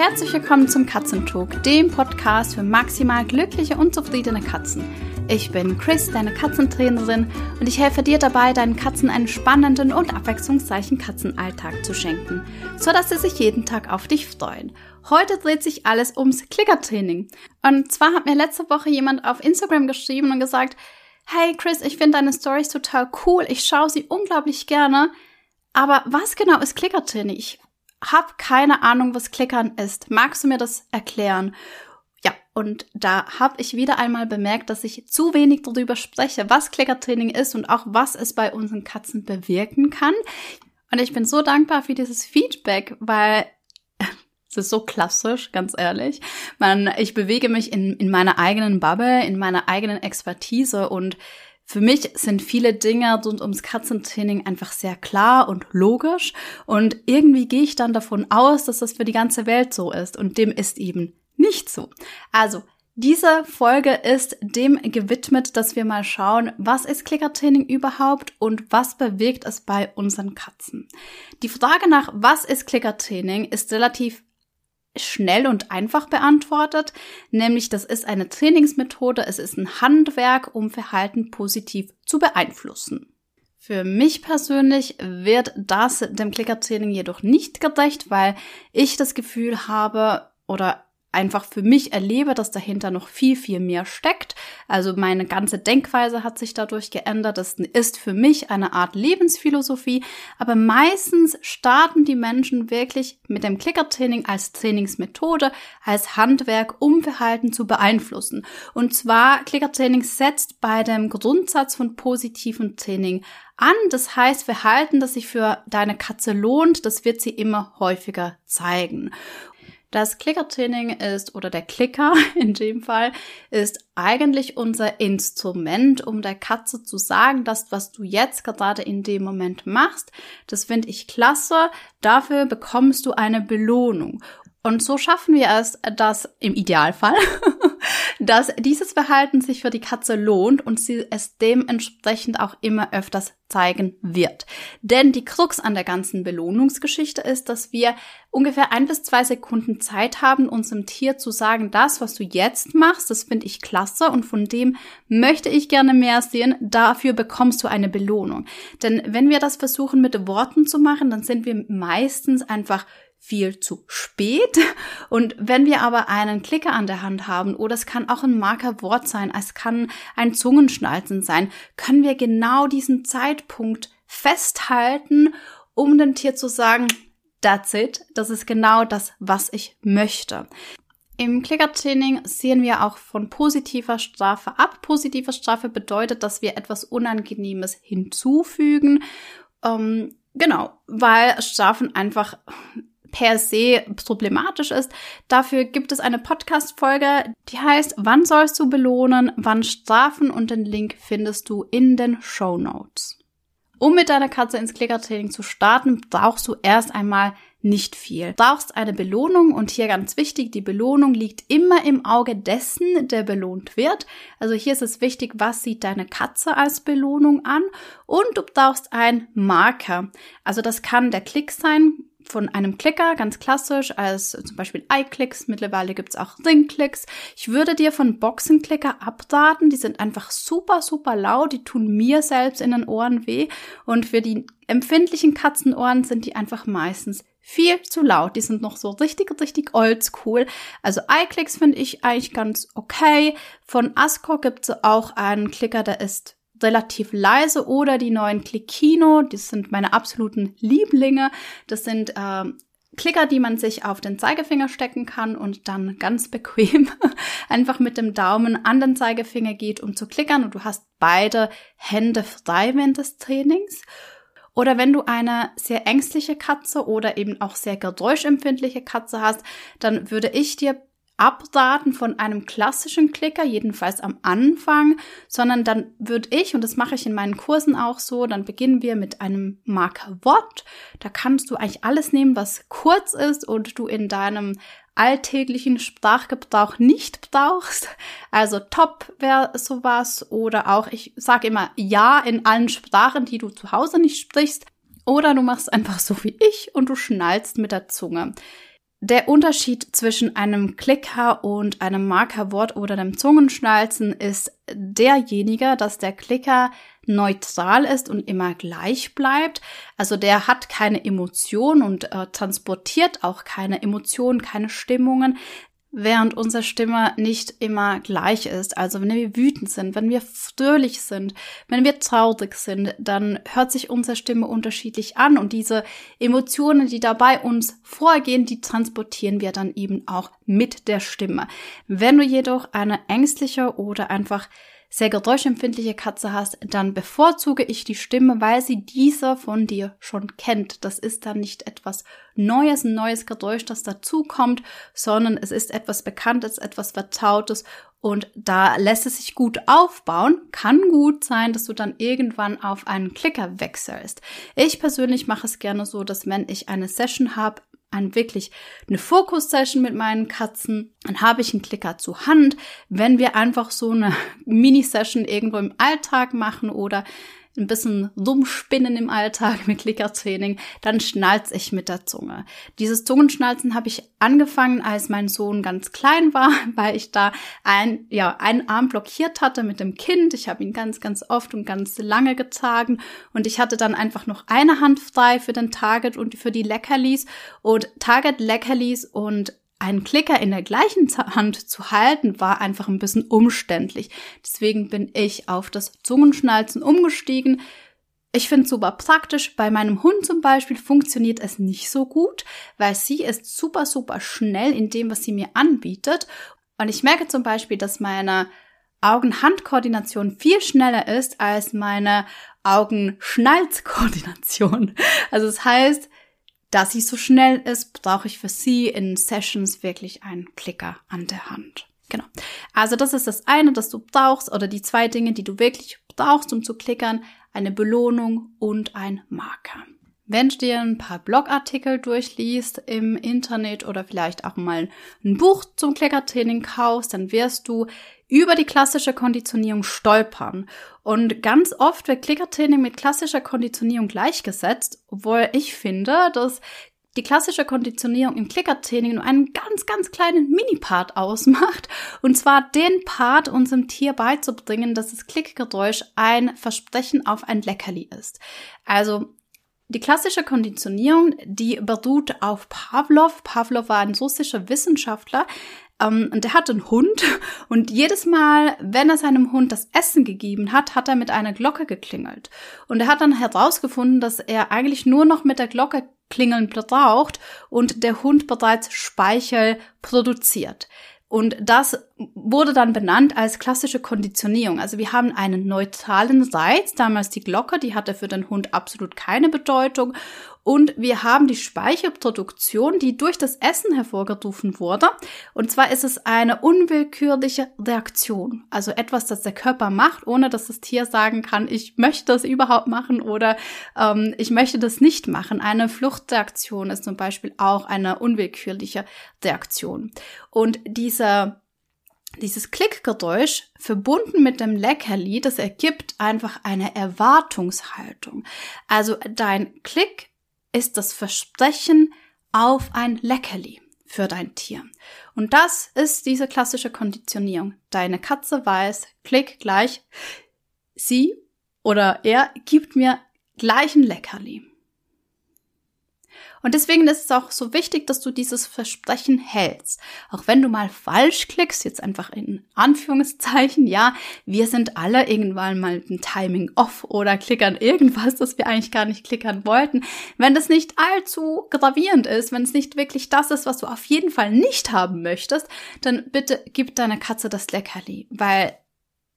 Herzlich willkommen zum Katzentalk, dem Podcast für maximal glückliche und zufriedene Katzen. Ich bin Chris, deine Katzentrainerin, und ich helfe dir dabei, deinen Katzen einen spannenden und abwechslungsreichen Katzenalltag zu schenken, sodass sie sich jeden Tag auf dich freuen. Heute dreht sich alles ums Klickertraining. Und zwar hat mir letzte Woche jemand auf Instagram geschrieben und gesagt, hey Chris, ich finde deine Stories total cool, ich schaue sie unglaublich gerne, aber was genau ist Klickertraining? Ich hab keine Ahnung, was Klickern ist. Magst du mir das erklären? Ja, und da habe ich wieder einmal bemerkt, dass ich zu wenig darüber spreche, was Klickertraining ist und auch was es bei unseren Katzen bewirken kann. Und ich bin so dankbar für dieses Feedback, weil es ist so klassisch, ganz ehrlich. Man, ich bewege mich in, in meiner eigenen Bubble, in meiner eigenen Expertise und für mich sind viele Dinge rund ums Katzentraining einfach sehr klar und logisch und irgendwie gehe ich dann davon aus, dass das für die ganze Welt so ist und dem ist eben nicht so. Also, diese Folge ist dem gewidmet, dass wir mal schauen, was ist Klickertraining überhaupt und was bewegt es bei unseren Katzen. Die Frage nach, was ist Klickertraining, ist relativ schnell und einfach beantwortet, nämlich das ist eine Trainingsmethode, es ist ein Handwerk, um Verhalten positiv zu beeinflussen. Für mich persönlich wird das dem Klickertraining jedoch nicht gerecht, weil ich das Gefühl habe oder einfach für mich erlebe, dass dahinter noch viel, viel mehr steckt. Also meine ganze Denkweise hat sich dadurch geändert. Das ist für mich eine Art Lebensphilosophie. Aber meistens starten die Menschen wirklich mit dem Klickertraining als Trainingsmethode, als Handwerk, um Verhalten zu beeinflussen. Und zwar Klickertraining setzt bei dem Grundsatz von positiven Training an. Das heißt, Verhalten, das sich für deine Katze lohnt, das wird sie immer häufiger zeigen. Das Klickertraining ist, oder der Klicker in dem Fall, ist eigentlich unser Instrument, um der Katze zu sagen, dass was du jetzt gerade in dem Moment machst, das finde ich klasse, dafür bekommst du eine Belohnung. Und so schaffen wir es, dass im Idealfall, dass dieses Verhalten sich für die Katze lohnt und sie es dementsprechend auch immer öfters zeigen wird. Denn die Krux an der ganzen Belohnungsgeschichte ist, dass wir ungefähr ein bis zwei Sekunden Zeit haben, unserem Tier zu sagen, das, was du jetzt machst, das finde ich klasse und von dem möchte ich gerne mehr sehen, dafür bekommst du eine Belohnung. Denn wenn wir das versuchen mit Worten zu machen, dann sind wir meistens einfach viel zu spät. Und wenn wir aber einen Klicker an der Hand haben, oder es kann auch ein Markerwort sein, es kann ein Zungenschnalzen sein, können wir genau diesen Zeitpunkt festhalten, um dem Tier zu sagen, that's it, das ist genau das, was ich möchte. Im Klickertraining sehen wir auch von positiver Strafe ab. Positive Strafe bedeutet, dass wir etwas Unangenehmes hinzufügen. Ähm, genau, weil Strafen einfach per se problematisch ist. Dafür gibt es eine Podcast-Folge, die heißt Wann sollst du belohnen, wann strafen und den Link findest du in den Show Notes. Um mit deiner Katze ins Klickertraining zu starten, brauchst du erst einmal nicht viel. Du brauchst eine Belohnung und hier ganz wichtig, die Belohnung liegt immer im Auge dessen, der belohnt wird. Also hier ist es wichtig, was sieht deine Katze als Belohnung an und du brauchst einen Marker. Also das kann der Klick sein, von einem Klicker, ganz klassisch, als zum Beispiel iClicks. Mittlerweile gibt's auch Ringklicks. Ich würde dir von Boxenklicker abraten. Die sind einfach super, super laut. Die tun mir selbst in den Ohren weh. Und für die empfindlichen Katzenohren sind die einfach meistens viel zu laut. Die sind noch so richtig, richtig oldschool. Also iClicks finde ich eigentlich ganz okay. Von Ascor gibt's auch einen Klicker, der ist relativ leise oder die neuen Clickino, das sind meine absoluten Lieblinge. Das sind äh, Klicker, die man sich auf den Zeigefinger stecken kann und dann ganz bequem einfach mit dem Daumen an den Zeigefinger geht, um zu klickern und du hast beide Hände frei während des Trainings. Oder wenn du eine sehr ängstliche Katze oder eben auch sehr geräuschempfindliche Katze hast, dann würde ich dir abraten von einem klassischen Klicker, jedenfalls am Anfang, sondern dann würde ich, und das mache ich in meinen Kursen auch so, dann beginnen wir mit einem Markerwort. Da kannst du eigentlich alles nehmen, was kurz ist und du in deinem alltäglichen Sprachgebrauch nicht brauchst. Also top wäre sowas oder auch, ich sage immer ja in allen Sprachen, die du zu Hause nicht sprichst. Oder du machst einfach so wie ich und du schnallst mit der Zunge. Der Unterschied zwischen einem Klicker und einem Markerwort oder dem Zungenschnalzen ist derjenige, dass der Klicker neutral ist und immer gleich bleibt. Also der hat keine Emotion und äh, transportiert auch keine Emotionen, keine Stimmungen, während unsere Stimme nicht immer gleich ist. Also wenn wir wütend sind, wenn wir fröhlich sind, wenn wir traurig sind, dann hört sich unsere Stimme unterschiedlich an und diese Emotionen, die dabei uns vorgehen, die transportieren wir dann eben auch mit der Stimme. Wenn du jedoch eine ängstliche oder einfach sehr geräuschempfindliche Katze hast, dann bevorzuge ich die Stimme, weil sie diese von dir schon kennt. Das ist dann nicht etwas Neues, ein neues Geräusch, das dazukommt, sondern es ist etwas Bekanntes, etwas Vertrautes und da lässt es sich gut aufbauen. Kann gut sein, dass du dann irgendwann auf einen Klicker wechselst. Ich persönlich mache es gerne so, dass wenn ich eine Session habe, ein wirklich eine Fokus-Session mit meinen Katzen, dann habe ich einen Klicker zur Hand. Wenn wir einfach so eine Mini-Session irgendwo im Alltag machen oder ein bisschen rumspinnen im Alltag mit Klickertraining, dann schnalze ich mit der Zunge. Dieses Zungenschnalzen habe ich angefangen, als mein Sohn ganz klein war, weil ich da ein, ja, einen Arm blockiert hatte mit dem Kind. Ich habe ihn ganz, ganz oft und ganz lange getragen und ich hatte dann einfach noch eine Hand frei für den Target und für die Leckerlis und Target Leckerlis und einen Klicker in der gleichen Hand zu halten, war einfach ein bisschen umständlich. Deswegen bin ich auf das Zungenschnalzen umgestiegen. Ich finde es super praktisch. Bei meinem Hund zum Beispiel funktioniert es nicht so gut, weil sie ist super, super schnell in dem, was sie mir anbietet. Und ich merke zum Beispiel, dass meine Augen-Hand-Koordination viel schneller ist als meine Augen-Schnalz-Koordination. Also das heißt, da sie so schnell ist, brauche ich für sie in Sessions wirklich einen Klicker an der Hand. Genau. Also das ist das eine, das du brauchst, oder die zwei Dinge, die du wirklich brauchst, um zu klickern, eine Belohnung und ein Marker. Wenn du dir ein paar Blogartikel durchliest im Internet oder vielleicht auch mal ein Buch zum Klickertraining kaufst, dann wirst du über die klassische Konditionierung stolpern. Und ganz oft wird Klickertraining mit klassischer Konditionierung gleichgesetzt, obwohl ich finde, dass die klassische Konditionierung im Klickertraining nur einen ganz, ganz kleinen Mini-Part ausmacht. Und zwar den Part unserem Tier beizubringen, dass das Klickgeräusch ein Versprechen auf ein Leckerli ist. Also die klassische Konditionierung, die beruht auf Pavlov. Pavlov war ein russischer Wissenschaftler, ähm, und der hatte einen Hund und jedes Mal, wenn er seinem Hund das Essen gegeben hat, hat er mit einer Glocke geklingelt. Und er hat dann herausgefunden, dass er eigentlich nur noch mit der Glocke klingeln braucht und der Hund bereits Speichel produziert. Und das wurde dann benannt als klassische Konditionierung. Also wir haben einen neutralen Reiz, damals die Glocke, die hatte für den Hund absolut keine Bedeutung. Und wir haben die Speichelproduktion, die durch das Essen hervorgerufen wurde. Und zwar ist es eine unwillkürliche Reaktion. Also etwas, das der Körper macht, ohne dass das Tier sagen kann, ich möchte das überhaupt machen oder ähm, ich möchte das nicht machen. Eine Fluchtreaktion ist zum Beispiel auch eine unwillkürliche Reaktion. Und diese dieses Klickgeräusch verbunden mit dem Leckerli, das ergibt einfach eine Erwartungshaltung. Also dein Klick ist das Versprechen auf ein Leckerli für dein Tier. Und das ist diese klassische Konditionierung. Deine Katze weiß, klick gleich, sie oder er gibt mir gleich ein Leckerli. Und deswegen ist es auch so wichtig, dass du dieses Versprechen hältst. Auch wenn du mal falsch klickst, jetzt einfach in Anführungszeichen, ja, wir sind alle irgendwann mal ein Timing off oder klickern irgendwas, das wir eigentlich gar nicht klickern wollten. Wenn das nicht allzu gravierend ist, wenn es nicht wirklich das ist, was du auf jeden Fall nicht haben möchtest, dann bitte gib deiner Katze das Leckerli, weil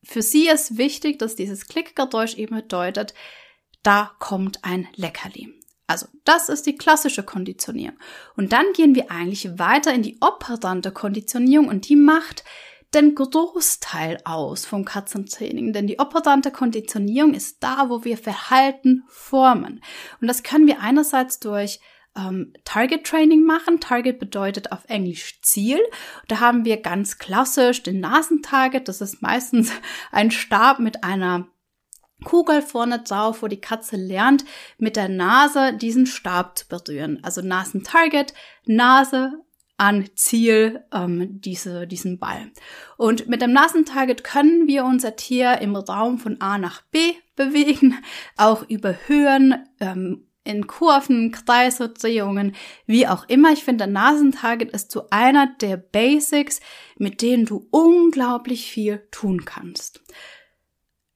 für sie ist wichtig, dass dieses Klickgeräusch eben bedeutet, da kommt ein Leckerli. Also, das ist die klassische Konditionierung. Und dann gehen wir eigentlich weiter in die operante Konditionierung und die macht den Großteil aus vom Katzentraining. Denn die operante Konditionierung ist da, wo wir Verhalten formen. Und das können wir einerseits durch ähm, Target Training machen. Target bedeutet auf Englisch Ziel. Da haben wir ganz klassisch den Nasentarget. Das ist meistens ein Stab mit einer Kugel vorne drauf, wo die Katze lernt, mit der Nase diesen Stab zu berühren. Also Nasentarget, Nase an Ziel ähm, diese, diesen Ball. Und mit dem Nasentarget können wir unser Tier im Raum von A nach B bewegen, auch über Höhen, ähm, in Kurven, Kreise, Drehungen, wie auch immer. Ich finde, der Nasentarget ist so einer der Basics, mit denen du unglaublich viel tun kannst.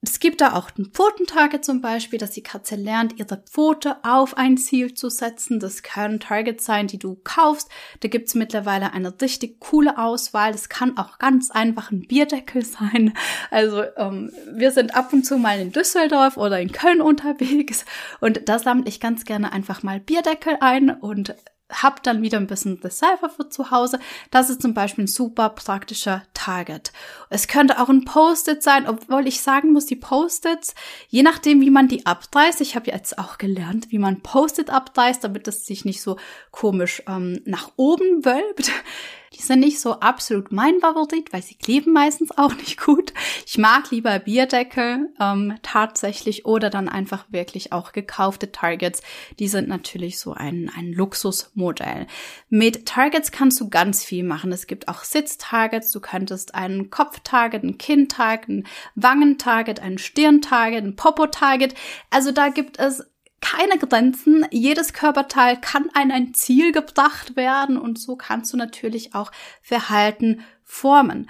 Es gibt da auch ein Pfotentarget zum Beispiel, dass die Katze lernt, ihre Pfote auf ein Ziel zu setzen. Das können Targets sein, die du kaufst. Da gibt's mittlerweile eine richtig coole Auswahl. Das kann auch ganz einfach ein Bierdeckel sein. Also ähm, wir sind ab und zu mal in Düsseldorf oder in Köln unterwegs und da sammle ich ganz gerne einfach mal Bierdeckel ein und hab dann wieder ein bisschen Decipher für zu Hause. Das ist zum Beispiel ein super praktischer Target. Es könnte auch ein Post-it sein, obwohl ich sagen muss, die Post-its, je nachdem, wie man die abreißt, ich habe jetzt auch gelernt, wie man Post-it abreißt, damit es sich nicht so komisch ähm, nach oben wölbt. Die sind nicht so absolut mein Favorit, weil sie kleben meistens auch nicht gut. Ich mag lieber Bierdeckel ähm, tatsächlich oder dann einfach wirklich auch gekaufte Targets. Die sind natürlich so ein, ein Luxusmodell. Mit Targets kannst du ganz viel machen. Es gibt auch Sitztargets. Du könntest einen Kopftarget, ein Kinntarget, ein Wangentarget, ein Stirntarget, ein Popo-Target. Also da gibt es keine Grenzen. Jedes Körperteil kann an ein Ziel gebracht werden und so kannst du natürlich auch Verhalten formen.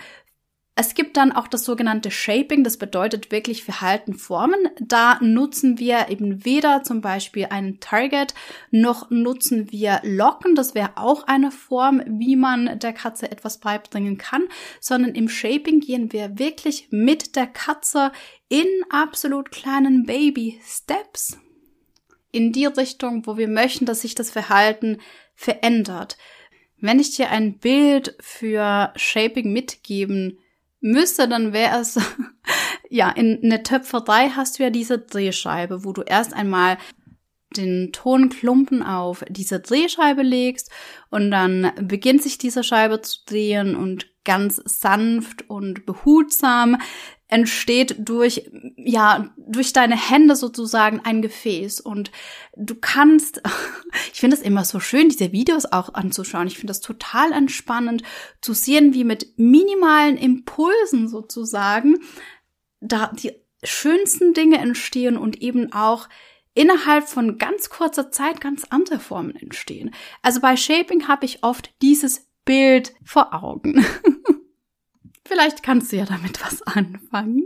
Es gibt dann auch das sogenannte Shaping, das bedeutet wirklich Verhalten formen. Da nutzen wir eben weder zum Beispiel einen Target, noch nutzen wir Locken, das wäre auch eine Form, wie man der Katze etwas beibringen kann, sondern im Shaping gehen wir wirklich mit der Katze in absolut kleinen Baby Steps in die Richtung, wo wir möchten, dass sich das Verhalten verändert. Wenn ich dir ein Bild für Shaping mitgeben müsste, dann wäre es, ja, in der Töpferei hast du ja diese Drehscheibe, wo du erst einmal den Tonklumpen auf diese Drehscheibe legst und dann beginnt sich diese Scheibe zu drehen und ganz sanft und behutsam entsteht durch, ja, durch deine Hände sozusagen ein Gefäß. Und du kannst, ich finde es immer so schön, diese Videos auch anzuschauen. Ich finde das total entspannend zu sehen, wie mit minimalen Impulsen sozusagen da die schönsten Dinge entstehen und eben auch innerhalb von ganz kurzer Zeit ganz andere Formen entstehen. Also bei Shaping habe ich oft dieses Bild vor Augen. Vielleicht kannst du ja damit was anfangen.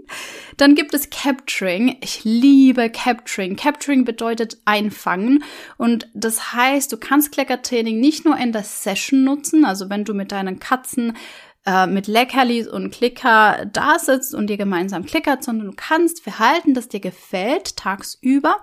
Dann gibt es Capturing. Ich liebe Capturing. Capturing bedeutet einfangen. Und das heißt, du kannst Kleckertraining nicht nur in der Session nutzen, also wenn du mit deinen Katzen äh, mit Leckerlis und Klicker da sitzt und dir gemeinsam klickert, sondern du kannst Verhalten, das dir gefällt, tagsüber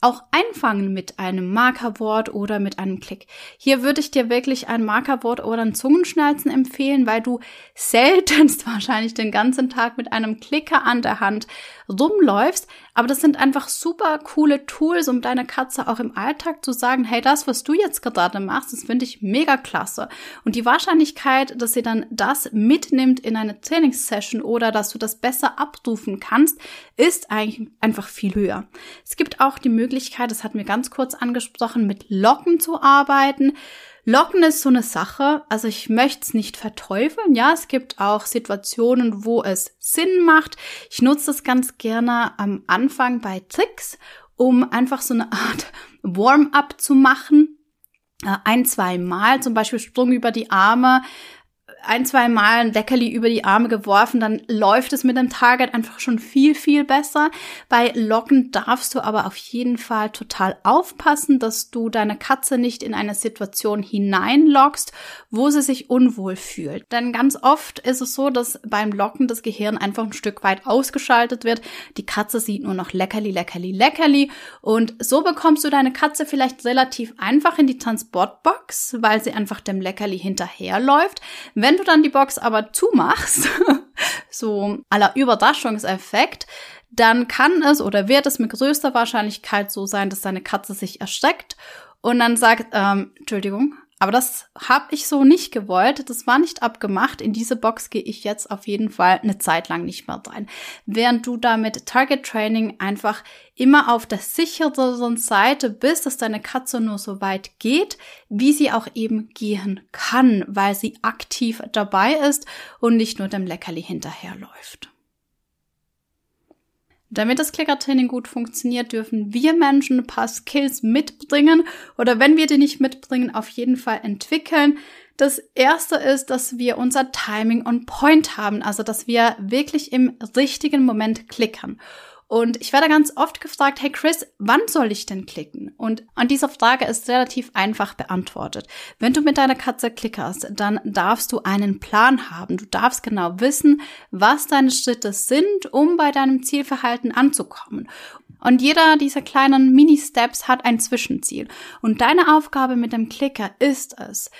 auch einfangen mit einem Markerwort oder mit einem Klick. Hier würde ich dir wirklich ein Markerwort oder ein Zungenschnalzen empfehlen, weil du seltenst wahrscheinlich den ganzen Tag mit einem Klicker an der Hand rumläufst. Aber das sind einfach super coole Tools, um deiner Katze auch im Alltag zu sagen, hey, das, was du jetzt gerade machst, das finde ich mega klasse. Und die Wahrscheinlichkeit, dass sie dann das mitnimmt in eine Trainingssession oder dass du das besser abrufen kannst, ist eigentlich einfach viel höher. Es gibt auch die Möglichkeit, das hatten wir ganz kurz angesprochen, mit Locken zu arbeiten. Locken ist so eine Sache, also ich möchte es nicht verteufeln. Ja, es gibt auch Situationen, wo es Sinn macht. Ich nutze das ganz gerne am Anfang bei Tricks, um einfach so eine Art Warm-up zu machen. Äh, ein, zwei Mal, zum Beispiel Sprung über die Arme, ein, zwei Mal ein Leckerli über die Arme geworfen, dann läuft es mit dem Target einfach schon viel, viel besser. Bei Locken darfst du aber auf jeden Fall total aufpassen, dass du deine Katze nicht in eine Situation hineinlockst, wo sie sich unwohl fühlt. Denn ganz oft ist es so, dass beim Locken das Gehirn einfach ein Stück weit ausgeschaltet wird. Die Katze sieht nur noch Leckerli, Leckerli, Leckerli. Und so bekommst du deine Katze vielleicht relativ einfach in die Transportbox, weil sie einfach dem Leckerli hinterherläuft. Wenn wenn du dann die Box aber zumachst, so aller Überraschungseffekt, dann kann es oder wird es mit größter Wahrscheinlichkeit so sein, dass deine Katze sich erschreckt und dann sagt, ähm, Entschuldigung, Aber das habe ich so nicht gewollt. Das war nicht abgemacht. In diese Box gehe ich jetzt auf jeden Fall eine Zeit lang nicht mehr rein. Während du da mit Target Training einfach immer auf der sicheren Seite bist, dass deine Katze nur so weit geht, wie sie auch eben gehen kann, weil sie aktiv dabei ist und nicht nur dem Leckerli hinterherläuft. Damit das Klickertraining gut funktioniert, dürfen wir Menschen ein paar Skills mitbringen oder wenn wir die nicht mitbringen, auf jeden Fall entwickeln. Das erste ist, dass wir unser Timing on point haben, also dass wir wirklich im richtigen Moment klickern. Und ich werde ganz oft gefragt, hey Chris, wann soll ich denn klicken? Und an dieser Frage ist relativ einfach beantwortet. Wenn du mit deiner Katze klickerst, dann darfst du einen Plan haben. Du darfst genau wissen, was deine Schritte sind, um bei deinem Zielverhalten anzukommen. Und jeder dieser kleinen Mini-Steps hat ein Zwischenziel. Und deine Aufgabe mit dem Klicker ist es,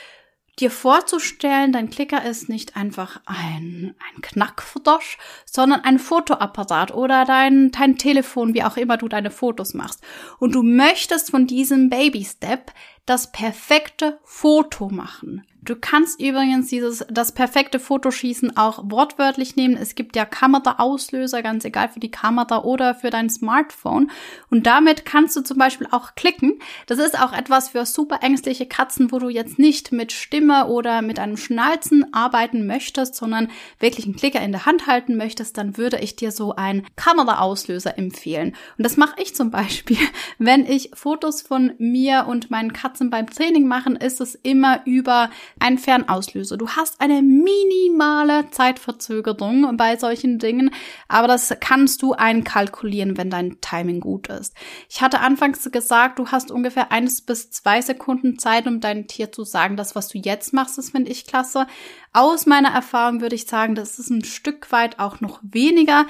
dir vorzustellen, dein Klicker ist nicht einfach ein, ein Knackfrosch, sondern ein Fotoapparat oder dein, dein Telefon, wie auch immer du deine Fotos machst. Und du möchtest von diesem Baby Step das perfekte Foto machen. Du kannst übrigens dieses, das perfekte Fotoschießen auch wortwörtlich nehmen. Es gibt ja Kameraauslöser, ganz egal für die Kamera oder für dein Smartphone. Und damit kannst du zum Beispiel auch klicken. Das ist auch etwas für super ängstliche Katzen, wo du jetzt nicht mit Stimme oder mit einem Schnalzen arbeiten möchtest, sondern wirklich einen Klicker in der Hand halten möchtest, dann würde ich dir so einen Kameraauslöser empfehlen. Und das mache ich zum Beispiel, wenn ich Fotos von mir und meinen Katzen beim Training machen, ist es immer über ein Fernauslöser. Du hast eine minimale Zeitverzögerung bei solchen Dingen, aber das kannst du einkalkulieren, wenn dein Timing gut ist. Ich hatte anfangs gesagt, du hast ungefähr eines bis zwei Sekunden Zeit, um deinem Tier zu sagen, das, was du jetzt machst, das finde ich klasse. Aus meiner Erfahrung würde ich sagen, das ist ein Stück weit auch noch weniger.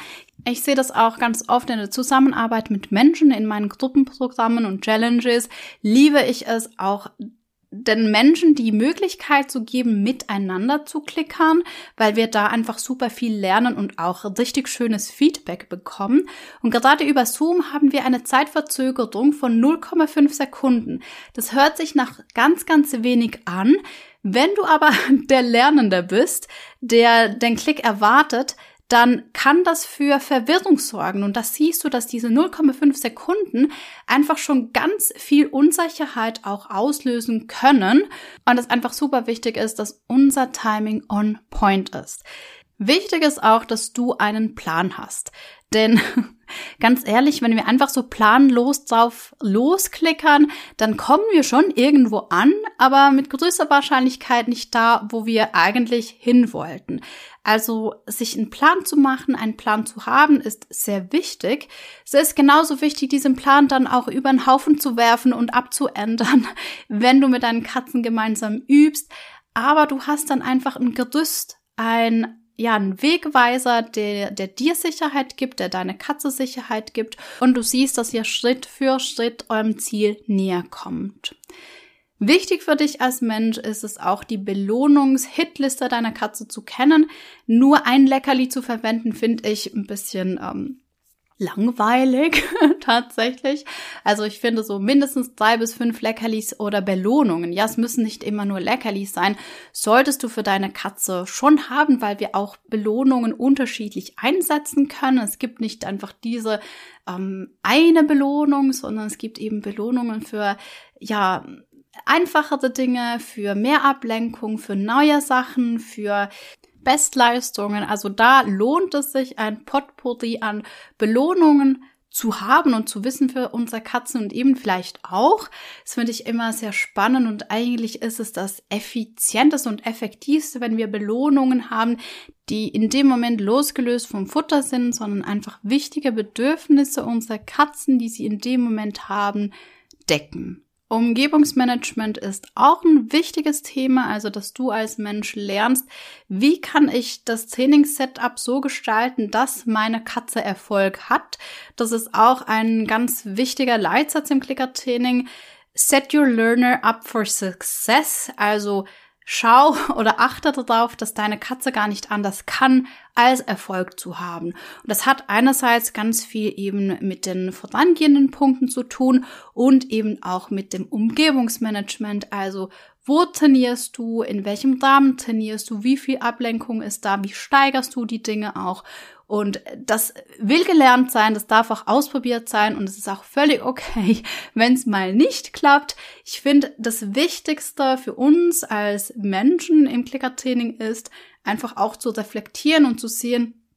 Ich sehe das auch ganz oft in der Zusammenarbeit mit Menschen in meinen Gruppenprogrammen und Challenges. Liebe ich es auch den Menschen die Möglichkeit zu geben, miteinander zu klickern, weil wir da einfach super viel lernen und auch richtig schönes Feedback bekommen. Und gerade über Zoom haben wir eine Zeitverzögerung von 0,5 Sekunden. Das hört sich nach ganz, ganz wenig an. Wenn du aber der Lernende bist, der den Klick erwartet, dann kann das für Verwirrung sorgen. Und das siehst du, dass diese 0,5 Sekunden einfach schon ganz viel Unsicherheit auch auslösen können. Und es einfach super wichtig ist, dass unser Timing on point ist. Wichtig ist auch, dass du einen Plan hast. Denn ganz ehrlich, wenn wir einfach so planlos drauf losklickern, dann kommen wir schon irgendwo an, aber mit größter Wahrscheinlichkeit nicht da, wo wir eigentlich hin wollten. Also sich einen Plan zu machen, einen Plan zu haben, ist sehr wichtig. Es ist genauso wichtig, diesen Plan dann auch über den Haufen zu werfen und abzuändern, wenn du mit deinen Katzen gemeinsam übst. Aber du hast dann einfach ein Gerüst, ein ja, ein Wegweiser, der, der dir Sicherheit gibt, der deine Katze Sicherheit gibt und du siehst, dass ihr Schritt für Schritt eurem Ziel näher kommt. Wichtig für dich als Mensch ist es auch, die Belohnungs-Hitliste deiner Katze zu kennen. Nur ein Leckerli zu verwenden, finde ich ein bisschen ähm, langweilig tatsächlich. Also ich finde so mindestens drei bis fünf Leckerlis oder Belohnungen. Ja, es müssen nicht immer nur Leckerlis sein. Solltest du für deine Katze schon haben, weil wir auch Belohnungen unterschiedlich einsetzen können. Es gibt nicht einfach diese ähm, eine Belohnung, sondern es gibt eben Belohnungen für ja einfachere Dinge, für mehr Ablenkung, für neue Sachen, für Bestleistungen. Also da lohnt es sich, ein Potpourri an Belohnungen zu haben und zu wissen für unsere Katzen und eben vielleicht auch. Das finde ich immer sehr spannend und eigentlich ist es das effizienteste und effektivste, wenn wir Belohnungen haben, die in dem Moment losgelöst vom Futter sind, sondern einfach wichtige Bedürfnisse unserer Katzen, die sie in dem Moment haben, decken. Umgebungsmanagement ist auch ein wichtiges Thema, also dass du als Mensch lernst, wie kann ich das Trainingssetup so gestalten, dass meine Katze Erfolg hat. Das ist auch ein ganz wichtiger Leitsatz im Klickertraining. Set your learner up for success, also Schau oder achte darauf, dass deine Katze gar nicht anders kann, als Erfolg zu haben. Und das hat einerseits ganz viel eben mit den vorangehenden Punkten zu tun und eben auch mit dem Umgebungsmanagement. Also Wo trainierst du? In welchem Rahmen trainierst du? Wie viel Ablenkung ist da? Wie steigerst du die Dinge auch? Und das will gelernt sein, das darf auch ausprobiert sein und es ist auch völlig okay, wenn es mal nicht klappt. Ich finde, das Wichtigste für uns als Menschen im Klickertraining ist, einfach auch zu reflektieren und zu sehen,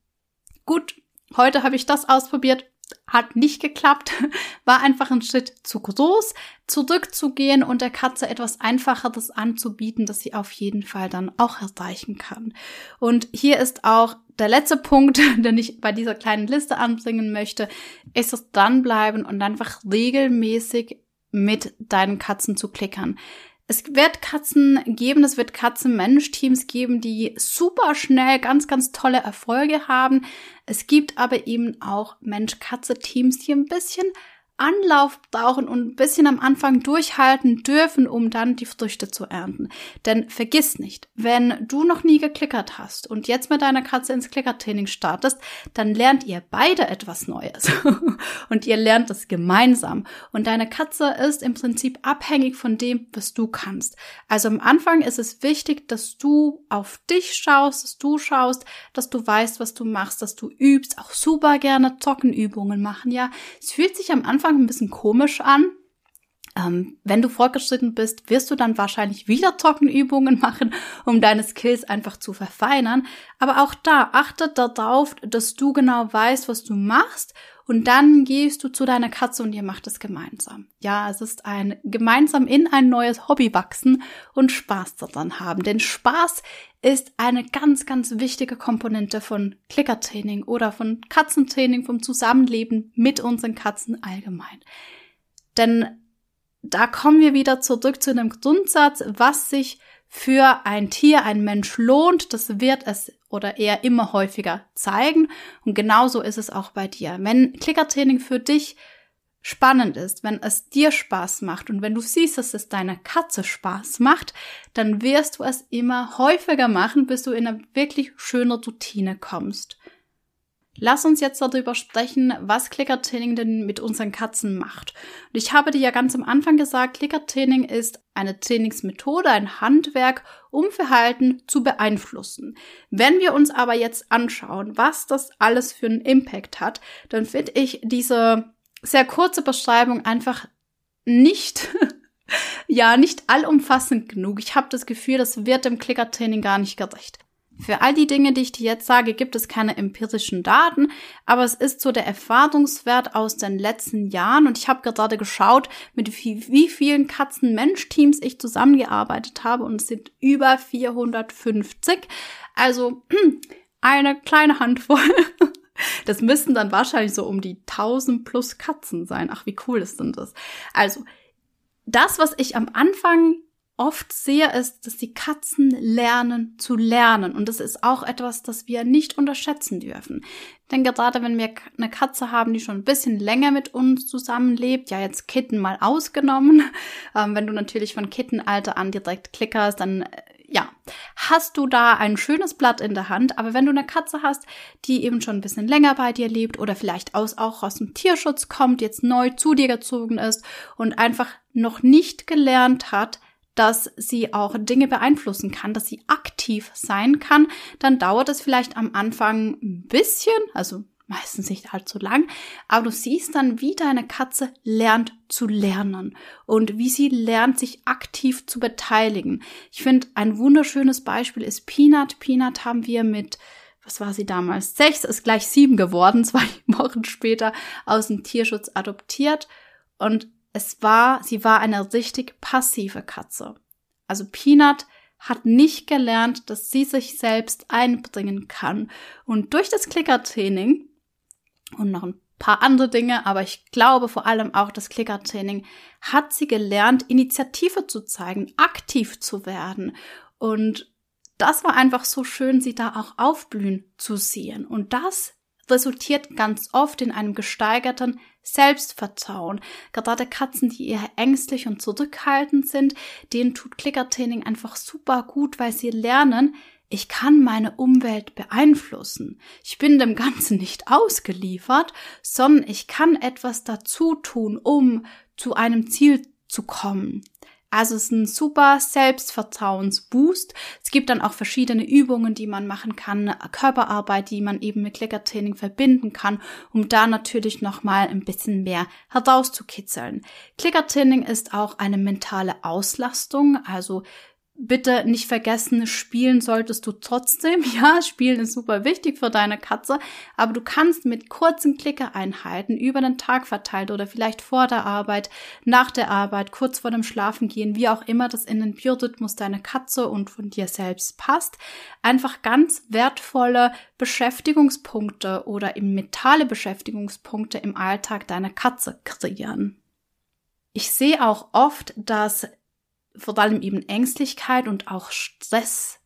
gut, heute habe ich das ausprobiert, hat nicht geklappt, war einfach ein Schritt zu groß, zurückzugehen und der Katze etwas Einfacheres anzubieten, das sie auf jeden Fall dann auch erreichen kann. Und hier ist auch der letzte Punkt, den ich bei dieser kleinen Liste anbringen möchte, ist es dranbleiben und einfach regelmäßig mit deinen Katzen zu klickern. Es wird Katzen geben, es wird Katzen-Mensch-Teams geben, die super schnell ganz, ganz tolle Erfolge haben. Es gibt aber eben auch Mensch-Katze-Teams, die ein bisschen Anlauf brauchen und ein bisschen am Anfang durchhalten dürfen, um dann die Früchte zu ernten. Denn vergiss nicht, wenn du noch nie geklickert hast und jetzt mit deiner Katze ins Klickertraining startest, dann lernt ihr beide etwas Neues. und ihr lernt es gemeinsam. Und deine Katze ist im Prinzip abhängig von dem, was du kannst. Also am Anfang ist es wichtig, dass du auf dich schaust, dass du schaust, dass du weißt, was du machst, dass du übst, auch super gerne Trockenübungen machen, ja. Es fühlt sich am Anfang Anfang ein bisschen komisch an. Ähm, wenn du fortgeschritten bist, wirst du dann wahrscheinlich wieder Trockenübungen machen, um deine Skills einfach zu verfeinern. Aber auch da achtet darauf, dass du genau weißt, was du machst und dann gehst du zu deiner Katze und ihr macht es gemeinsam. Ja, es ist ein gemeinsam in ein neues Hobby wachsen und Spaß daran haben. Denn Spaß ist eine ganz, ganz wichtige Komponente von Klickertraining oder von Katzentraining, vom Zusammenleben mit unseren Katzen allgemein. Denn da kommen wir wieder zurück zu dem Grundsatz, was sich für ein Tier, ein Mensch lohnt, das wird es oder eher immer häufiger zeigen. Und genauso ist es auch bei dir. Wenn Klickertraining für dich spannend ist, wenn es dir Spaß macht und wenn du siehst, dass es deiner Katze Spaß macht, dann wirst du es immer häufiger machen, bis du in eine wirklich schöne Routine kommst. Lass uns jetzt darüber sprechen, was Klickertraining denn mit unseren Katzen macht. Und ich habe dir ja ganz am Anfang gesagt, Klickertraining ist eine Trainingsmethode, ein Handwerk, um Verhalten zu beeinflussen. Wenn wir uns aber jetzt anschauen, was das alles für einen Impact hat, dann finde ich diese sehr kurze Beschreibung einfach nicht ja, nicht allumfassend genug. Ich habe das Gefühl, das wird dem Klickertraining gar nicht gerecht. Für all die Dinge, die ich dir jetzt sage, gibt es keine empirischen Daten, aber es ist so der Erfahrungswert aus den letzten Jahren und ich habe gerade geschaut, mit wie, wie vielen Katzen-Mensch-Teams ich zusammengearbeitet habe und es sind über 450. Also eine kleine Handvoll. Das müssten dann wahrscheinlich so um die 1000 plus Katzen sein. Ach, wie cool ist denn das? Also, das, was ich am Anfang oft sehe, ist, dass die Katzen lernen zu lernen. Und das ist auch etwas, das wir nicht unterschätzen dürfen. Denn gerade wenn wir eine Katze haben, die schon ein bisschen länger mit uns zusammenlebt, ja jetzt Kitten mal ausgenommen, ähm, wenn du natürlich von Kittenalter an direkt klickerst, dann äh, ja, hast du da ein schönes Blatt in der Hand. Aber wenn du eine Katze hast, die eben schon ein bisschen länger bei dir lebt oder vielleicht aus, auch aus dem Tierschutz kommt, jetzt neu zu dir gezogen ist und einfach noch nicht gelernt hat, dass sie auch Dinge beeinflussen kann, dass sie aktiv sein kann, dann dauert es vielleicht am Anfang ein bisschen, also meistens nicht allzu lang, aber du siehst dann, wie deine Katze lernt zu lernen und wie sie lernt, sich aktiv zu beteiligen. Ich finde, ein wunderschönes Beispiel ist Peanut. Peanut haben wir mit was war sie damals? Sechs ist gleich sieben geworden, zwei Wochen später aus dem Tierschutz adoptiert. Und es war, sie war eine richtig passive Katze. Also Peanut hat nicht gelernt, dass sie sich selbst einbringen kann. Und durch das Klickertraining und noch ein paar andere Dinge, aber ich glaube vor allem auch das Klickertraining, hat sie gelernt, Initiative zu zeigen, aktiv zu werden. Und das war einfach so schön, sie da auch aufblühen zu sehen. Und das resultiert ganz oft in einem gesteigerten Selbstvertrauen. Gerade Katzen, die eher ängstlich und zurückhaltend sind, denen tut Klickertraining einfach super gut, weil sie lernen, ich kann meine Umwelt beeinflussen. Ich bin dem Ganzen nicht ausgeliefert, sondern ich kann etwas dazu tun, um zu einem Ziel zu kommen. Also es ist ein super Selbstvertrauensboost. Es gibt dann auch verschiedene Übungen, die man machen kann, Körperarbeit, die man eben mit Klickertraining verbinden kann, um da natürlich nochmal ein bisschen mehr herauszukitzeln. Klickertraining ist auch eine mentale Auslastung, also bitte nicht vergessen, spielen solltest du trotzdem. Ja, spielen ist super wichtig für deine Katze, aber du kannst mit kurzen Klickereinheiten über den Tag verteilt oder vielleicht vor der Arbeit, nach der Arbeit, kurz vor dem Schlafengehen, wie auch immer das in den Biorhythmus deiner Katze und von dir selbst passt, einfach ganz wertvolle Beschäftigungspunkte oder eben mentale Beschäftigungspunkte im Alltag deiner Katze kreieren. Ich sehe auch oft, dass vor allem eben Ängstlichkeit und auch Stress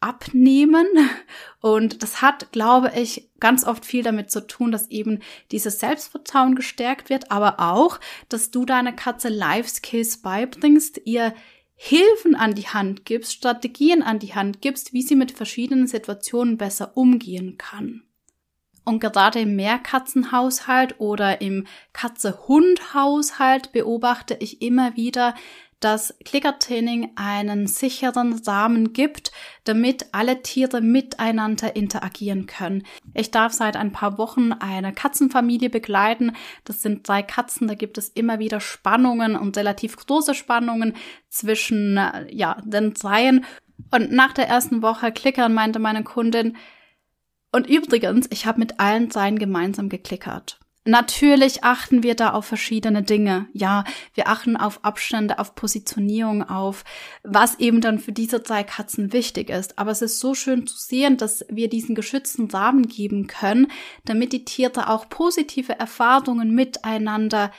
abnehmen. Und das hat, glaube ich, ganz oft viel damit zu tun, dass eben dieses Selbstvertrauen gestärkt wird, aber auch, dass du deiner Katze Life Skills beibringst, ihr Hilfen an die Hand gibst, Strategien an die Hand gibst, wie sie mit verschiedenen Situationen besser umgehen kann. Und gerade im Mehrkatzenhaushalt oder im Katze-Hund-Haushalt beobachte ich immer wieder, dass Klickertraining einen sicheren Rahmen gibt, damit alle Tiere miteinander interagieren können. Ich darf seit ein paar Wochen eine Katzenfamilie begleiten. Das sind drei Katzen, da gibt es immer wieder Spannungen und relativ große Spannungen zwischen ja, den dreien. Und nach der ersten Woche Klickern meinte meine Kundin, und übrigens, ich habe mit allen dreien gemeinsam geklickert. Natürlich achten wir da auf verschiedene Dinge. Ja, wir achten auf Abstände, auf Positionierung, auf was eben dann für diese drei Katzen wichtig ist. Aber es ist so schön zu sehen, dass wir diesen geschützten Rahmen geben können, damit die Tiere auch positive Erfahrungen miteinander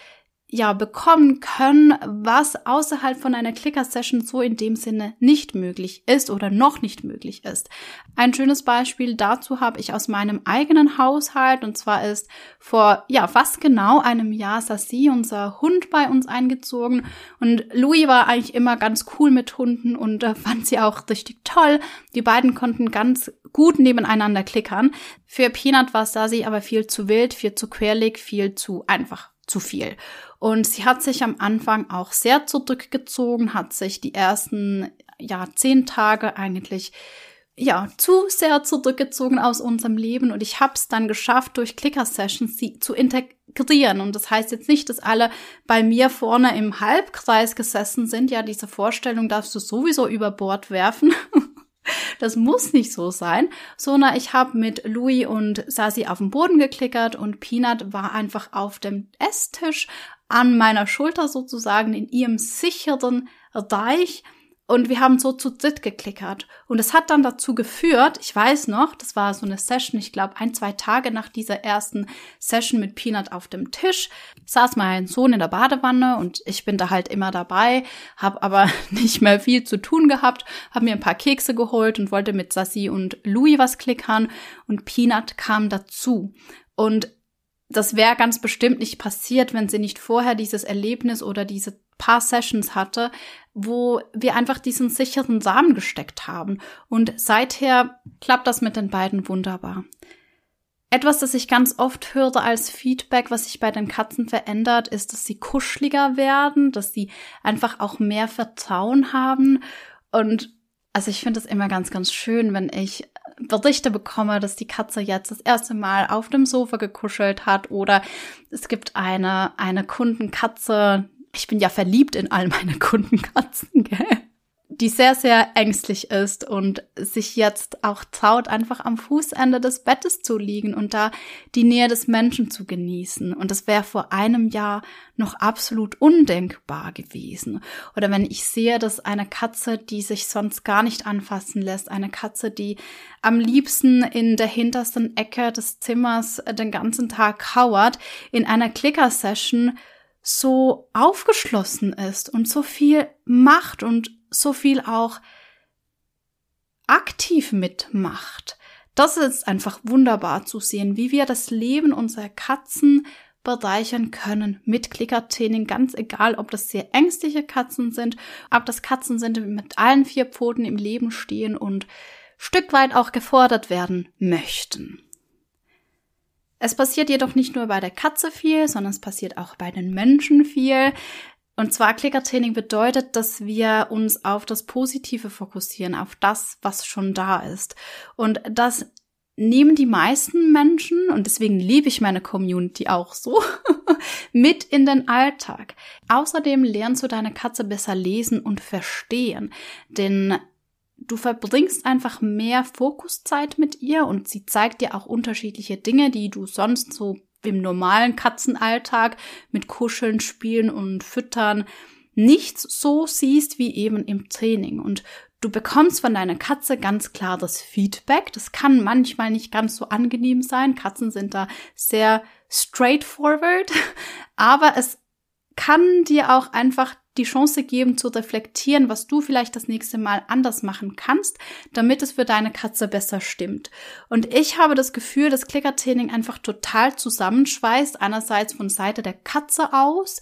ja, bekommen können, was außerhalb von einer Clicker-Session so in dem Sinne nicht möglich ist oder noch nicht möglich ist. Ein schönes Beispiel dazu habe ich aus meinem eigenen Haushalt und zwar ist vor, ja, fast genau einem Jahr Sassi, unser Hund, bei uns eingezogen und Louis war eigentlich immer ganz cool mit Hunden und äh, fand sie auch richtig toll. Die beiden konnten ganz gut nebeneinander klickern. Für Peanut war Sassi aber viel zu wild, viel zu querlig, viel zu einfach zu viel. Und sie hat sich am Anfang auch sehr zurückgezogen, hat sich die ersten, ja, zehn Tage eigentlich ja, zu sehr zurückgezogen aus unserem Leben und ich habe es dann geschafft, durch Clicker-Sessions sie zu integrieren. Und das heißt jetzt nicht, dass alle bei mir vorne im Halbkreis gesessen sind. Ja, diese Vorstellung darfst du sowieso über Bord werfen. Das muss nicht so sein, sondern ich habe mit Louis und Sasi auf dem Boden geklickert und Peanut war einfach auf dem Esstisch an meiner Schulter sozusagen in ihrem sicheren Reich und wir haben so zu dritt geklickert. Und es hat dann dazu geführt, ich weiß noch, das war so eine Session, ich glaube ein, zwei Tage nach dieser ersten Session mit Peanut auf dem Tisch, saß mein Sohn in der Badewanne und ich bin da halt immer dabei, habe aber nicht mehr viel zu tun gehabt, habe mir ein paar Kekse geholt und wollte mit Sassi und Louis was klickern und Peanut kam dazu. Und das wäre ganz bestimmt nicht passiert, wenn sie nicht vorher dieses Erlebnis oder diese paar Sessions hatte, wo wir einfach diesen sicheren Samen gesteckt haben. Und seither klappt das mit den beiden wunderbar. Etwas, das ich ganz oft höre als Feedback, was sich bei den Katzen verändert, ist, dass sie kuscheliger werden, dass sie einfach auch mehr Vertrauen haben. Und also ich finde es immer ganz, ganz schön, wenn ich Berichte bekomme, dass die Katze jetzt das erste Mal auf dem Sofa gekuschelt hat oder es gibt eine, eine Kundenkatze, ich bin ja verliebt in all meine Kundenkatzen, gell? Die sehr, sehr ängstlich ist und sich jetzt auch traut, einfach am Fußende des Bettes zu liegen und da die Nähe des Menschen zu genießen. Und das wäre vor einem Jahr noch absolut undenkbar gewesen. Oder wenn ich sehe, dass eine Katze, die sich sonst gar nicht anfassen lässt, eine Katze, die am liebsten in der hintersten Ecke des Zimmers den ganzen Tag kauert, in einer Clicker-Session so aufgeschlossen ist und so viel macht und so viel auch aktiv mitmacht. Das ist einfach wunderbar zu sehen, wie wir das Leben unserer Katzen bereichern können mit Klickertraining, ganz egal, ob das sehr ängstliche Katzen sind, ob das Katzen sind, die mit allen vier Pfoten im Leben stehen und Stück weit auch gefordert werden möchten. Es passiert jedoch nicht nur bei der Katze viel, sondern es passiert auch bei den Menschen viel. Und zwar Klickertraining bedeutet, dass wir uns auf das Positive fokussieren, auf das, was schon da ist. Und das nehmen die meisten Menschen, und deswegen liebe ich meine Community auch so, mit in den Alltag. Außerdem lernst du deine Katze besser lesen und verstehen, denn du verbringst einfach mehr Fokuszeit mit ihr und sie zeigt dir auch unterschiedliche Dinge, die du sonst so im normalen Katzenalltag mit Kuscheln, Spielen und Füttern nicht so siehst wie eben im Training. Und Du bekommst von deiner Katze ganz klar das Feedback. Das kann manchmal nicht ganz so angenehm sein. Katzen sind da sehr straightforward, aber es kann dir auch einfach die Chance geben zu reflektieren, was du vielleicht das nächste Mal anders machen kannst, damit es für deine Katze besser stimmt. Und ich habe das Gefühl, dass Klickertraining einfach total zusammenschweißt, einerseits von Seite der Katze aus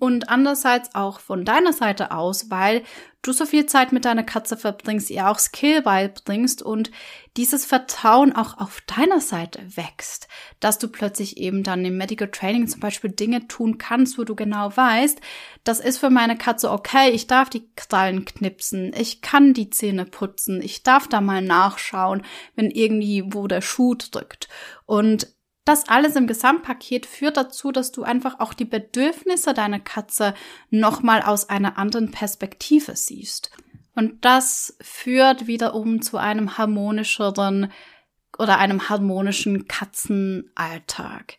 und andererseits auch von deiner Seite aus, weil du so viel Zeit mit deiner Katze verbringst, ihr auch Skill beibringst und dieses Vertrauen auch auf deiner Seite wächst, dass du plötzlich eben dann im Medical Training zum Beispiel Dinge tun kannst, wo du genau weißt, das ist für meine Katze okay, ich darf die Krallen knipsen, ich kann die Zähne putzen, ich darf da mal nachschauen, wenn irgendwie wo der Schuh drückt. Und das alles im Gesamtpaket führt dazu, dass du einfach auch die Bedürfnisse deiner Katze nochmal aus einer anderen Perspektive siehst. Und das führt wiederum zu einem harmonischeren oder einem harmonischen Katzenalltag.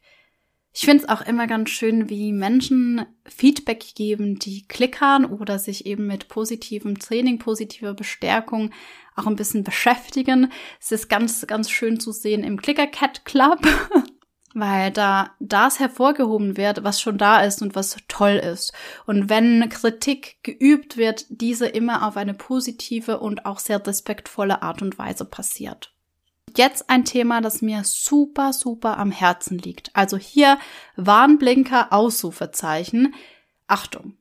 Ich finde es auch immer ganz schön, wie Menschen Feedback geben, die klickern oder sich eben mit positivem Training, positiver Bestärkung auch ein bisschen beschäftigen. Es ist ganz, ganz schön zu sehen im Clicker Cat Club, weil da das hervorgehoben wird, was schon da ist und was toll ist. Und wenn Kritik geübt wird, diese immer auf eine positive und auch sehr respektvolle Art und Weise passiert. Jetzt ein Thema, das mir super, super am Herzen liegt. Also hier Warnblinker, Ausrufezeichen. Achtung!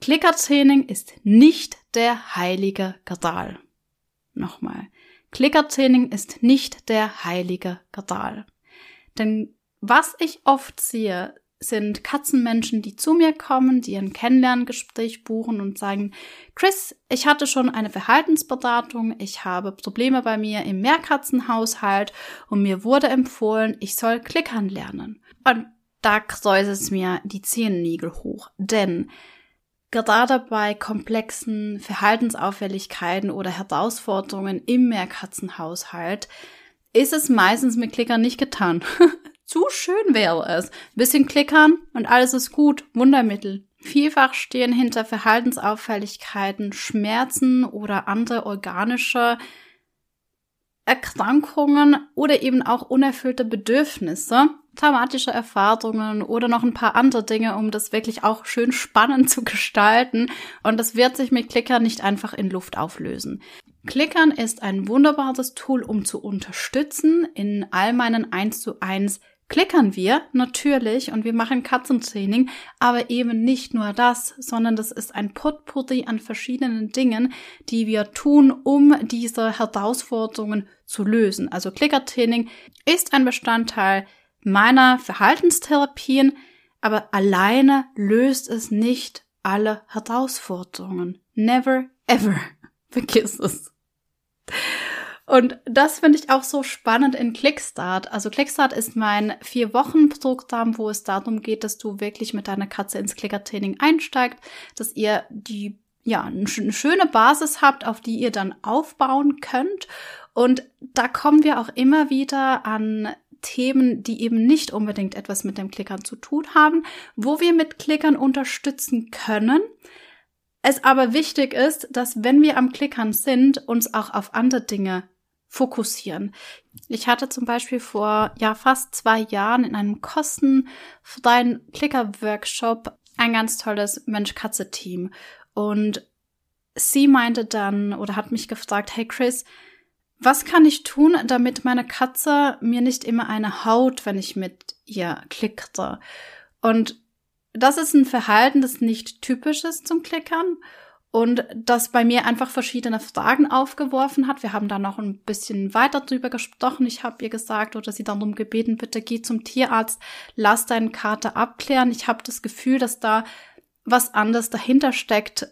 Klickertraining ist nicht der heilige Gral. Nochmal. Klickertraining ist nicht der heilige Gral. Denn was ich oft sehe, sind Katzenmenschen, die zu mir kommen, die ein Kennenlerngespräch buchen und sagen, Chris, ich hatte schon eine Verhaltensberatung, ich habe Probleme bei mir im Mehrkatzenhaushalt und mir wurde empfohlen, ich soll klickern lernen. Und da kräuselt es mir die Zehennägel hoch, denn gerade bei komplexen Verhaltensauffälligkeiten oder Herausforderungen im Mehrkatzenhaushalt ist es meistens mit Klickern nicht getan. Zu schön wäre es. bisschen klickern und alles ist gut. Wundermittel. Vielfach stehen hinter Verhaltensauffälligkeiten Schmerzen oder andere organische Erkrankungen oder eben auch unerfüllte Bedürfnisse, traumatische Erfahrungen oder noch ein paar andere Dinge, um das wirklich auch schön spannend zu gestalten. Und das wird sich mit Klickern nicht einfach in Luft auflösen. Klickern ist ein wunderbares Tool, um zu unterstützen. In all meinen 1 zu 1 klickern wir natürlich und wir machen Katzentraining, aber eben nicht nur das, sondern das ist ein Potpourri an verschiedenen Dingen, die wir tun, um diese Herausforderungen zu lösen. Also Klickertraining ist ein Bestandteil meiner Verhaltenstherapien, aber alleine löst es nicht alle Herausforderungen. Never ever. Vergiss es. Und das finde ich auch so spannend in Clickstart. Also Clickstart ist mein vier Wochen Programm, wo es darum geht, dass du wirklich mit deiner Katze ins Klickertraining einsteigt, dass ihr die ja, eine schöne Basis habt, auf die ihr dann aufbauen könnt. Und da kommen wir auch immer wieder an Themen, die eben nicht unbedingt etwas mit dem Klickern zu tun haben, wo wir mit Klickern unterstützen können, es aber wichtig ist, dass wenn wir am Klickern sind, uns auch auf andere Dinge fokussieren. Ich hatte zum Beispiel vor ja fast zwei Jahren in einem kostenfreien Klicker-Workshop ein ganz tolles Mensch-Katze-Team und sie meinte dann oder hat mich gefragt, hey Chris, was kann ich tun, damit meine Katze mir nicht immer eine haut, wenn ich mit ihr klickte? Und das ist ein Verhalten, das nicht typisch ist zum Klickern und das bei mir einfach verschiedene Fragen aufgeworfen hat. Wir haben da noch ein bisschen weiter drüber gesprochen. Ich habe ihr gesagt oder sie darum gebeten, bitte geh zum Tierarzt, lass deinen Kater abklären. Ich habe das Gefühl, dass da was anderes dahinter steckt,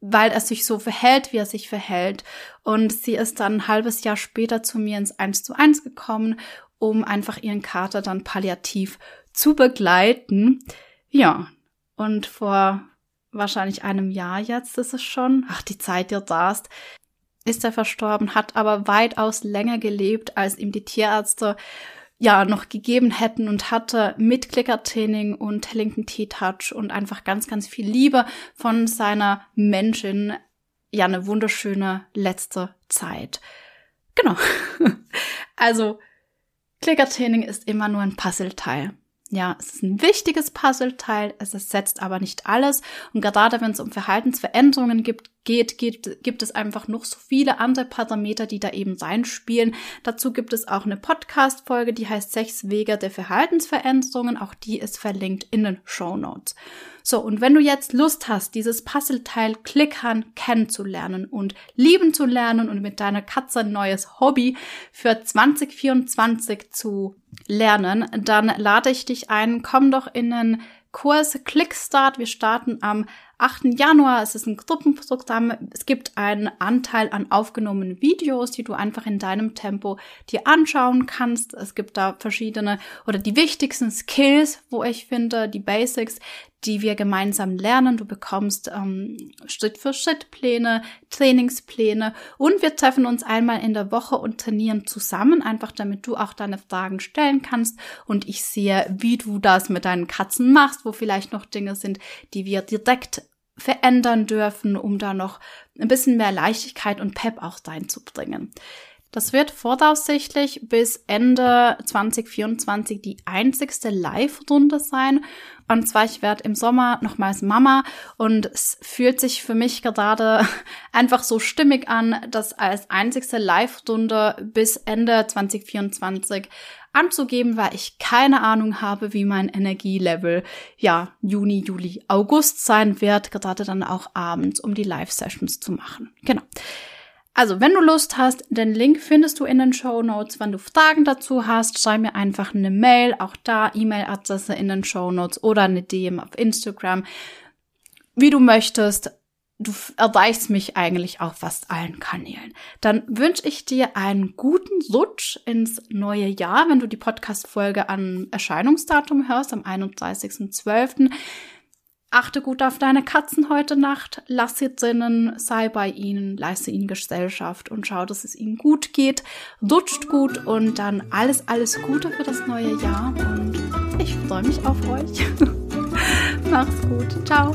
weil er sich so verhält, wie er sich verhält. Und sie ist dann ein halbes Jahr später zu mir ins 1 zu 1 gekommen, um einfach ihren Kater dann palliativ zu begleiten. Ja, und vor wahrscheinlich einem Jahr jetzt ist es schon, ach, die Zeit, ihr rast, ist er verstorben, hat aber weitaus länger gelebt, als ihm die Tierärzte ja noch gegeben hätten und hatte mit Klickertraining und Tellington T-Touch und einfach ganz, ganz viel Liebe von seiner Menschin. Ja, eine wunderschöne letzte Zeit. Genau. also, Klickertraining ist immer nur ein Puzzleteil. Ja, es ist ein wichtiges Puzzleteil, es ersetzt aber nicht alles. Und gerade wenn es um Verhaltensveränderungen gibt, geht, geht, gibt es einfach noch so viele andere Parameter, die da eben reinspielen. Dazu gibt es auch eine Podcast-Folge, die heißt Sechs Wege der Verhaltensveränderungen. Auch die ist verlinkt in den Show Notes. So, und wenn du jetzt Lust hast, dieses Puzzleteil Klickern kennenzulernen und lieben zu lernen und mit deiner Katze ein neues Hobby für 2024 zu lernen, dann lade ich dich ein, komm doch in den Kurs Clickstart. Wir starten am 8. Januar. Es ist ein Gruppenprogramm. Es gibt einen Anteil an aufgenommenen Videos, die du einfach in deinem Tempo dir anschauen kannst. Es gibt da verschiedene oder die wichtigsten Skills, wo ich finde, die Basics, die wir gemeinsam lernen. Du bekommst ähm, Schritt für Schritt Pläne, Trainingspläne und wir treffen uns einmal in der Woche und trainieren zusammen, einfach damit du auch deine Fragen stellen kannst und ich sehe, wie du das mit deinen Katzen machst, wo vielleicht noch Dinge sind, die wir direkt verändern dürfen, um da noch ein bisschen mehr Leichtigkeit und Pep auch reinzubringen. Das wird voraussichtlich bis Ende 2024 die einzigste Live-Runde sein. Und zwar, ich werde im Sommer nochmals Mama und es fühlt sich für mich gerade einfach so stimmig an, das als einzigste Live-Runde bis Ende 2024 anzugeben, weil ich keine Ahnung habe, wie mein Energielevel ja Juni, Juli, August sein wird, gerade dann auch abends, um die Live-Sessions zu machen. Genau. Also, wenn du Lust hast, den Link findest du in den Show Notes. Wenn du Fragen dazu hast, schreib mir einfach eine Mail, auch da E-Mail-Adresse in den Show Notes oder eine DM auf Instagram, wie du möchtest du erreichst mich eigentlich auf fast allen Kanälen. Dann wünsche ich dir einen guten Rutsch ins neue Jahr, wenn du die Podcast-Folge an Erscheinungsdatum hörst, am 31.12. Achte gut auf deine Katzen heute Nacht, lass sie drinnen, sei bei ihnen, leiste ihnen Gesellschaft und schau, dass es ihnen gut geht. Dutscht gut und dann alles, alles Gute für das neue Jahr und ich freue mich auf euch. Mach's gut. Ciao.